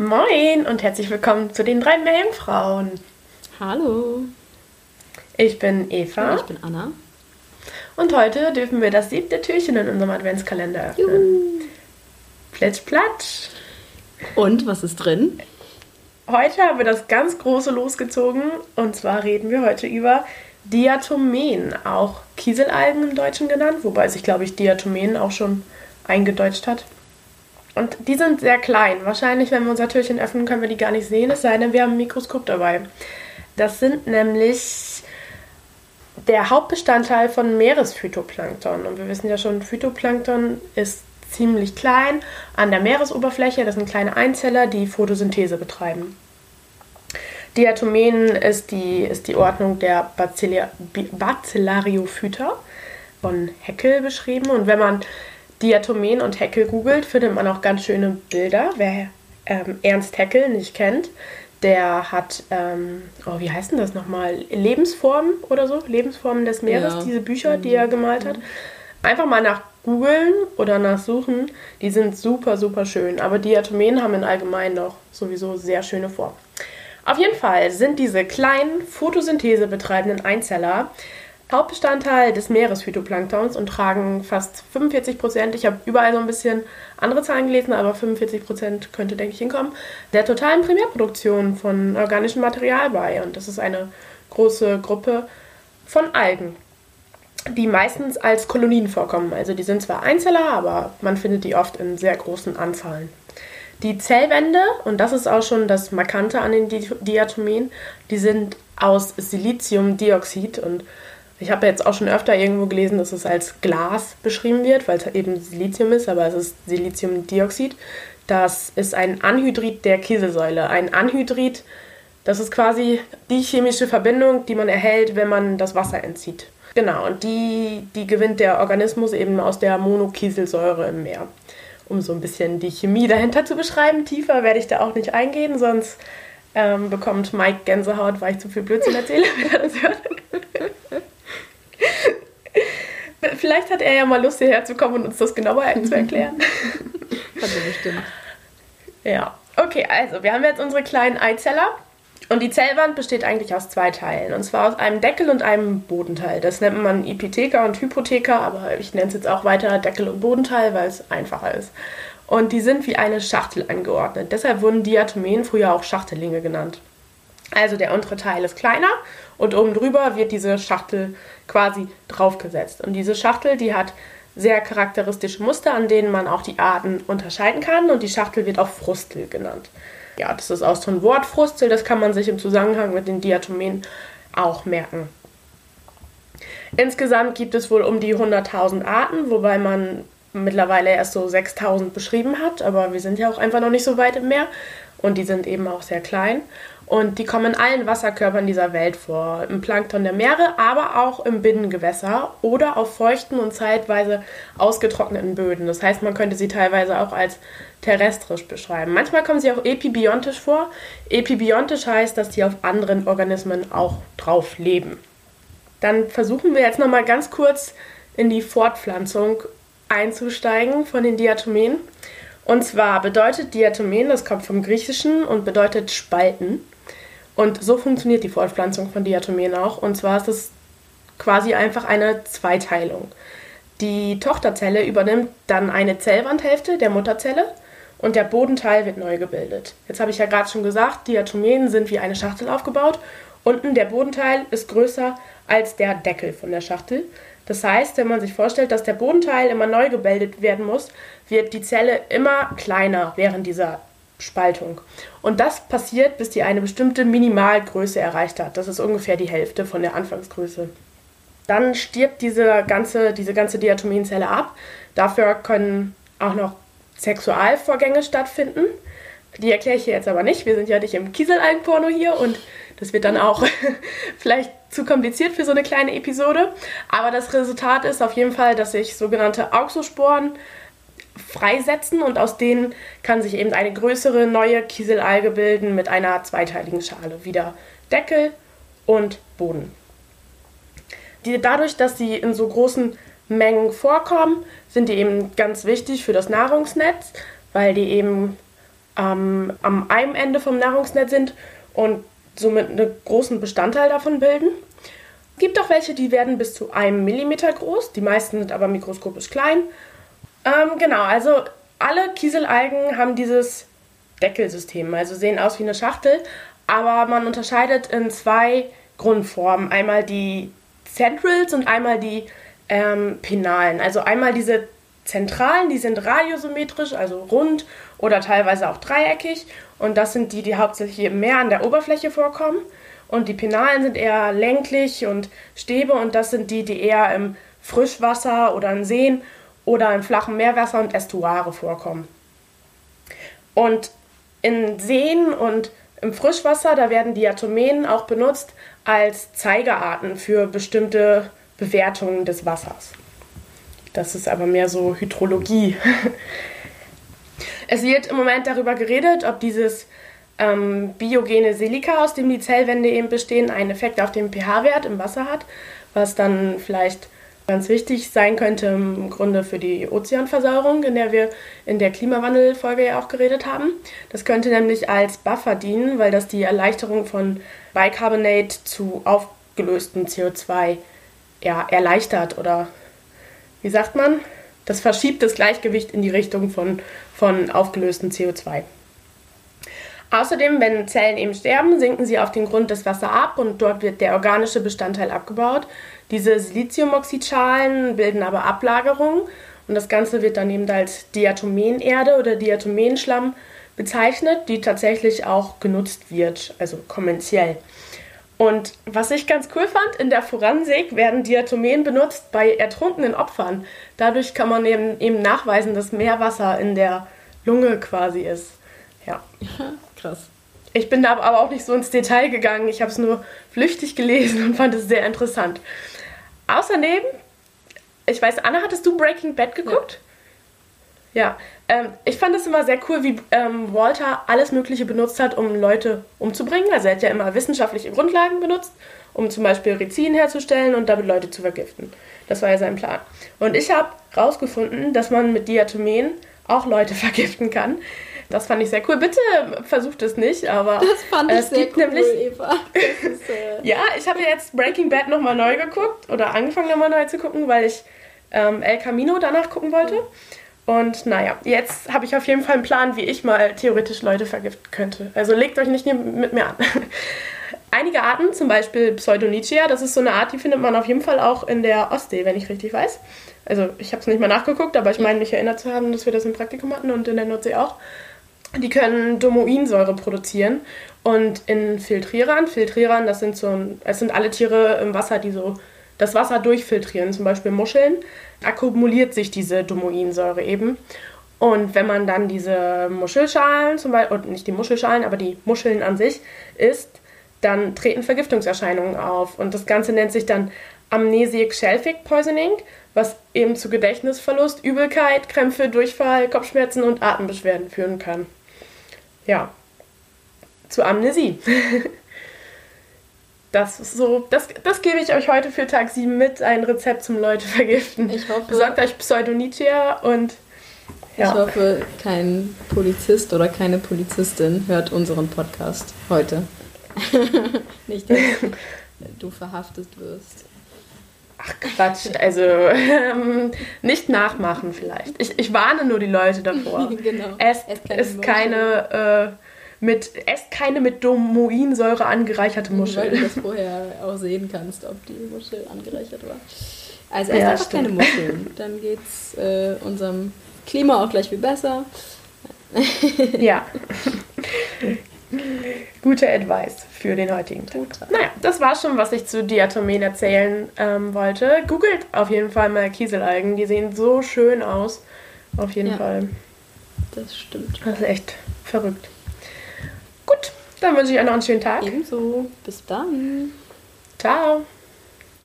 Moin und herzlich willkommen zu den drei Meerjungfrauen. Hallo. Ich bin Eva. Und ich bin Anna. Und heute dürfen wir das siebte Türchen in unserem Adventskalender öffnen. Juhu. Plitsch, platsch. Und was ist drin? Heute haben wir das ganz große losgezogen und zwar reden wir heute über Diatomen, auch Kieselalgen im Deutschen genannt, wobei sich, glaube ich, Diatomen auch schon eingedeutscht hat. Und die sind sehr klein. Wahrscheinlich, wenn wir unser Türchen öffnen, können wir die gar nicht sehen, es sei denn, wir haben ein Mikroskop dabei. Das sind nämlich der Hauptbestandteil von Meeresphytoplankton. Und wir wissen ja schon, Phytoplankton ist ziemlich klein an der Meeresoberfläche. Das sind kleine Einzeller, die Photosynthese betreiben. Diatomen ist die, ist die Ordnung der Bacillariophyta von Heckel beschrieben. Und wenn man Diatomen und Heckel googelt, findet man auch ganz schöne Bilder. Wer ähm, Ernst Heckel nicht kennt, der hat, ähm, oh, wie heißt denn das nochmal? Lebensformen oder so? Lebensformen des Meeres, Ja. diese Bücher, die er gemalt hat. Einfach mal nach googeln oder nachsuchen. Die sind super, super schön. Aber Diatomen haben in allgemein noch sowieso sehr schöne Formen. Auf jeden Fall sind diese kleinen Photosynthese betreibenden Einzeller Hauptbestandteil des Meeresphytoplanktons und tragen fast 45 Prozent, ich habe überall so ein bisschen andere Zahlen gelesen, aber 45 Prozent könnte, denke ich, hinkommen, der totalen Primärproduktion von organischem Material bei. Und das ist eine große Gruppe von Algen, die meistens als Kolonien vorkommen. Also die sind zwar Einzeller, aber man findet die oft in sehr großen Anzahlen. Die Zellwände, und das ist auch schon das Markante an den Di Diatomen, die sind aus Siliziumdioxid und ich habe jetzt auch schon öfter irgendwo gelesen, dass es als Glas beschrieben wird, weil es halt eben Silizium ist, aber es ist Siliziumdioxid. Das ist ein Anhydrid der Kieselsäule. Ein Anhydrid, das ist quasi die chemische Verbindung, die man erhält, wenn man das Wasser entzieht. Genau, und die, die gewinnt der Organismus eben aus der Monokieselsäure im Meer. Um so ein bisschen die Chemie dahinter zu beschreiben. Tiefer werde ich da auch nicht eingehen, sonst ähm, bekommt Mike Gänsehaut, weil ich zu viel Blödsinn erzähle, wenn er das hört. Vielleicht hat er ja mal Lust, hierher zu kommen und uns das genauer zu erklären. Hat er bestimmt. Ja, okay, also wir haben jetzt unsere kleinen Eizeller. Und die Zellwand besteht eigentlich aus zwei Teilen. Und zwar aus einem Deckel und einem Bodenteil. Das nennt man Epitheker und Hypotheker, aber ich nenne es jetzt auch weiter Deckel und Bodenteil, weil es einfacher ist. Und die sind wie eine Schachtel angeordnet. Deshalb wurden Diatomen früher auch Schachtellinge genannt. Also der untere Teil ist kleiner und oben drüber wird diese Schachtel quasi draufgesetzt. Und diese Schachtel, die hat sehr charakteristische Muster, an denen man auch die Arten unterscheiden kann. Und die Schachtel wird auch Frustel genannt. Ja, das ist auch so ein Wort Frustel, das kann man sich im Zusammenhang mit den Diatomen auch merken. Insgesamt gibt es wohl um die 100.000 Arten, wobei man mittlerweile erst so 6.000 beschrieben hat, aber wir sind ja auch einfach noch nicht so weit im Meer und die sind eben auch sehr klein. Und die kommen in allen Wasserkörpern dieser Welt vor. Im Plankton der Meere, aber auch im Binnengewässer oder auf feuchten und zeitweise ausgetrockneten Böden. Das heißt, man könnte sie teilweise auch als terrestrisch beschreiben. Manchmal kommen sie auch epibiontisch vor. Epibiontisch heißt, dass die auf anderen Organismen auch drauf leben. Dann versuchen wir jetzt nochmal ganz kurz in die Fortpflanzung einzusteigen von den Diatomen. Und zwar bedeutet Diatomen, das kommt vom Griechischen und bedeutet Spalten. Und so funktioniert die Fortpflanzung von Diatomen auch. Und zwar ist es quasi einfach eine Zweiteilung. Die Tochterzelle übernimmt dann eine Zellwandhälfte der Mutterzelle und der Bodenteil wird neu gebildet. Jetzt habe ich ja gerade schon gesagt, Diatomen sind wie eine Schachtel aufgebaut. Unten der Bodenteil ist größer als der Deckel von der Schachtel. Das heißt, wenn man sich vorstellt, dass der Bodenteil immer neu gebildet werden muss, wird die Zelle immer kleiner während dieser Spaltung. Und das passiert, bis die eine bestimmte Minimalgröße erreicht hat. Das ist ungefähr die Hälfte von der Anfangsgröße. Dann stirbt diese ganze, diese ganze Diatomenzelle ab. Dafür können auch noch Sexualvorgänge stattfinden. Die erkläre ich hier jetzt aber nicht. Wir sind ja nicht im Kieselalgenporno hier und das wird dann auch vielleicht zu kompliziert für so eine kleine Episode. Aber das Resultat ist auf jeden Fall, dass sich sogenannte Auxosporen freisetzen und aus denen kann sich eben eine größere neue Kieselalge bilden mit einer zweiteiligen Schale. Wieder Deckel und Boden. Die, dadurch, dass sie in so großen Mengen vorkommen, sind die eben ganz wichtig für das Nahrungsnetz, weil die eben ähm, am einem Ende vom Nahrungsnetz sind und somit einen großen Bestandteil davon bilden. Es gibt auch welche, die werden bis zu einem Millimeter groß, die meisten sind aber mikroskopisch klein. Ähm, genau, also alle Kieselalgen haben dieses Deckelsystem, also sehen aus wie eine Schachtel, aber man unterscheidet in zwei Grundformen. Einmal die Centrals und einmal die ähm, Penalen. Also einmal diese zentralen, die sind radiosymmetrisch, also rund oder teilweise auch dreieckig. Und das sind die, die hauptsächlich mehr an der Oberfläche vorkommen. Und die Penalen sind eher länglich und Stäbe und das sind die, die eher im Frischwasser oder in Seen oder im flachen Meerwasser und Estuare vorkommen. Und in Seen und im Frischwasser, da werden Diatomeen auch benutzt als Zeigerarten für bestimmte Bewertungen des Wassers. Das ist aber mehr so Hydrologie. es wird im Moment darüber geredet, ob dieses ähm, biogene Silika, aus dem die Zellwände eben bestehen, einen Effekt auf den pH-Wert im Wasser hat, was dann vielleicht ganz wichtig sein könnte im Grunde für die Ozeanversauerung, in der wir in der Klimawandelfolge ja auch geredet haben. Das könnte nämlich als Buffer dienen, weil das die Erleichterung von Bicarbonate zu aufgelöstem CO2 ja, erleichtert oder wie sagt man? Das verschiebt das Gleichgewicht in die Richtung von, von aufgelöstem CO2. Außerdem, wenn Zellen eben sterben, sinken sie auf den Grund des Wassers ab und dort wird der organische Bestandteil abgebaut. Diese Siliziumoxidschalen bilden aber Ablagerungen und das Ganze wird dann eben als Diatomenerde oder Diatomenschlamm bezeichnet, die tatsächlich auch genutzt wird, also kommerziell. Und was ich ganz cool fand, in der Forensik werden Diatomen benutzt bei ertrunkenen Opfern. Dadurch kann man eben, eben nachweisen, dass Meerwasser in der Lunge quasi ist. Ja. Krass. Ich bin da aber auch nicht so ins Detail gegangen. Ich habe es nur flüchtig gelesen und fand es sehr interessant. Außerdem, ich weiß, Anna, hattest du Breaking Bad geguckt? Ja. ja. Ähm, ich fand es immer sehr cool, wie ähm, Walter alles Mögliche benutzt hat, um Leute umzubringen. Also er hat ja immer wissenschaftliche Grundlagen benutzt, um zum Beispiel Rizin herzustellen und damit Leute zu vergiften. Das war ja sein Plan. Und ich habe rausgefunden, dass man mit Diatomen auch Leute vergiften kann. Das fand ich sehr cool. Bitte versucht es nicht, aber das fand ich es sehr gibt cool, nämlich, Eva. Ist, äh ja, ich habe jetzt Breaking Bad nochmal neu geguckt oder angefangen nochmal neu zu gucken, weil ich ähm, El Camino danach gucken wollte. Und naja, jetzt habe ich auf jeden Fall einen Plan, wie ich mal theoretisch Leute vergiften könnte. Also legt euch nicht mit mir an. Einige Arten, zum Beispiel Pseudonychia, das ist so eine Art, die findet man auf jeden Fall auch in der Ostsee, wenn ich richtig weiß. Also ich habe es nicht mehr nachgeguckt, aber ich meine mich erinnert zu haben, dass wir das im Praktikum hatten und in der Nordsee auch. Die können Domoinsäure produzieren und in Filtrierern, Filtrierern, das sind so, es sind alle Tiere im Wasser, die so das Wasser durchfiltrieren, zum Beispiel Muscheln, akkumuliert sich diese Domoinsäure eben. Und wenn man dann diese Muschelschalen, zum Beispiel, und nicht die Muschelschalen, aber die Muscheln an sich isst, dann treten Vergiftungserscheinungen auf. Und das Ganze nennt sich dann Amnesic Shellfic Poisoning, was eben zu Gedächtnisverlust, Übelkeit, Krämpfe, Durchfall, Kopfschmerzen und Atembeschwerden führen kann ja, zu Amnesie. Das ist so, das, das gebe ich euch heute für Tag 7 mit, ein Rezept zum Leute vergiften. Ich hoffe. Besorgt euch Pseudonychia und ja. Ich hoffe, kein Polizist oder keine Polizistin hört unseren Podcast heute. Nicht, dass du verhaftet wirst. Ach Quatsch, also ähm, nicht nachmachen vielleicht. Ich, ich warne nur die Leute davor. genau. Esst, esst keine, äh, mit, esst keine mit Domoinsäure angereicherte Muschel. Weil du das vorher auch sehen kannst, ob die Muschel angereichert war. Also esst ja, einfach stimmt. keine Muscheln. Dann geht es äh, unserem Klima auch gleich viel besser. ja. Gute Advice für den heutigen Tag. Naja, das war schon, was ich zu Diatomen erzählen ähm, wollte. Googelt auf jeden Fall mal Kieselalgen. Die sehen so schön aus. Auf jeden ja, Fall. Das stimmt. Das ist echt verrückt. Gut, dann wünsche ich euch noch einen schönen Tag. Ebenso. Bis dann. Ciao.